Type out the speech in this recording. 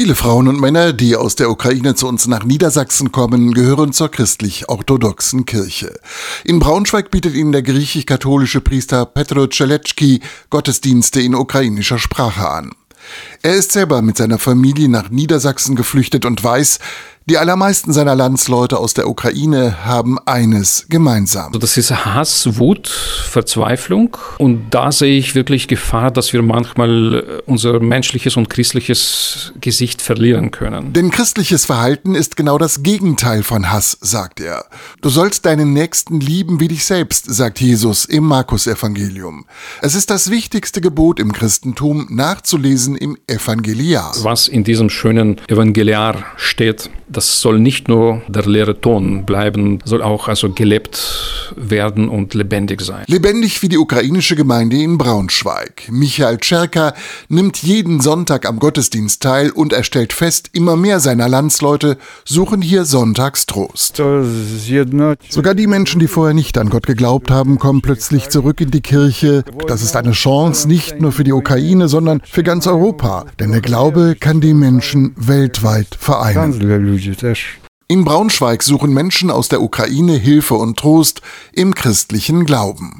Viele Frauen und Männer, die aus der Ukraine zu uns nach Niedersachsen kommen, gehören zur christlich-orthodoxen Kirche. In Braunschweig bietet ihnen der griechisch-katholische Priester Petro Celecki Gottesdienste in ukrainischer Sprache an. Er ist selber mit seiner Familie nach Niedersachsen geflüchtet und weiß, die allermeisten seiner Landsleute aus der Ukraine haben eines gemeinsam. Also das ist Hass, Wut, Verzweiflung. Und da sehe ich wirklich Gefahr, dass wir manchmal äh, unser menschliches und christliches Gesicht verlieren können. Denn christliches Verhalten ist genau das Gegenteil von Hass, sagt er. Du sollst deinen Nächsten lieben wie dich selbst, sagt Jesus im Markus-Evangelium. Es ist das wichtigste Gebot im Christentum, nachzulesen im Evangeliar. Was in diesem schönen Evangeliar steht, das soll nicht nur der leere Ton bleiben, soll auch also gelebt werden und lebendig sein. Lebendig wie die ukrainische Gemeinde in Braunschweig. Michael Czerka nimmt jeden Sonntag am Gottesdienst teil und er stellt fest, immer mehr seiner Landsleute suchen hier Sonntagstrost. Sogar die Menschen, die vorher nicht an Gott geglaubt haben, kommen plötzlich zurück in die Kirche. Das ist eine Chance nicht nur für die Ukraine, sondern für ganz Europa. Denn der Glaube kann die Menschen weltweit vereinen. In Braunschweig suchen Menschen aus der Ukraine Hilfe und Trost im christlichen Glauben.